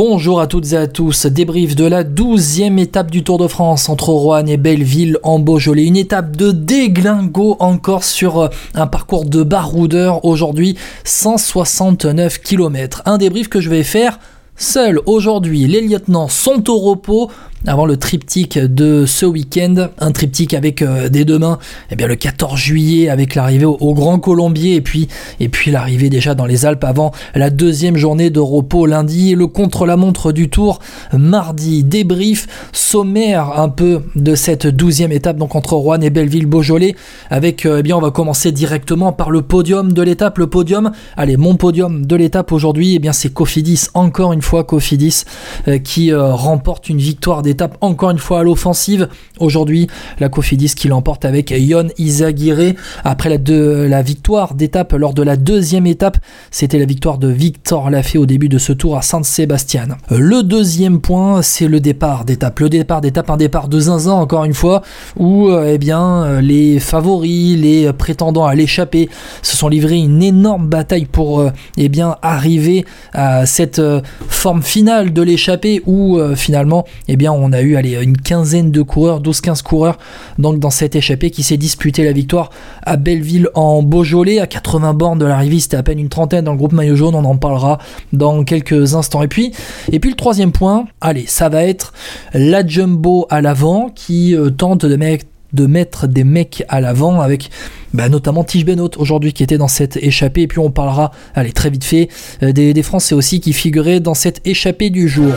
Bonjour à toutes et à tous, débrief de la douzième étape du Tour de France entre Rouen et Belleville en Beaujolais. Une étape de déglingo encore sur euh, un parcours de baroudeur aujourd'hui, 169 km. Un débrief que je vais faire seul aujourd'hui. Les lieutenants sont au repos avant le triptyque de ce week-end, un triptyque avec euh, dès demain, eh bien le 14 juillet avec l'arrivée au, Grand Colombier et puis et puis l'arrivée déjà dans les Alpes avant la deuxième journée de repos lundi, le contre-la-montre du Tour mardi, débrief sommaire un peu de cette douzième étape donc entre Rouen et Belleville-Beaujolais. Avec euh, eh bien on va commencer directement par le podium de l'étape, le podium, allez mon podium de l'étape aujourd'hui, eh bien c'est Cofidis. Encore une fois Cofidis euh, qui remporte une victoire étape encore une fois à l'offensive. Aujourd'hui, la Cofidis qui l'emporte avec Yon Izagirre. Après la, de, la victoire d'étape lors de la deuxième étape, c'était la victoire de Victor Lafay au début de ce tour à Saint-Sébastien. Le deuxième point, c'est le départ d'étape. Le départ d'étape, un départ de zinzin encore une fois, où euh, eh bien, euh, les favoris, les prétendants à l'échapper se sont livrés une énorme bataille pour euh, eh bien, arriver à cette forme finale de l'échappée où finalement eh bien, on a eu allez, une quinzaine de coureurs, 12-15 coureurs donc dans cette échappée qui s'est disputé la victoire à Belleville en Beaujolais. À 80 bornes de l'arrivée, c'était à peine une trentaine dans le groupe maillot jaune, on en parlera dans quelques instants. Et puis, et puis le troisième point, allez, ça va être la jumbo à l'avant qui euh, tente de mettre de mettre des mecs à l'avant avec bah, notamment Tige Benoît aujourd'hui qui était dans cette échappée et puis on parlera allez très vite fait euh, des Français aussi qui figuraient dans cette échappée du jour.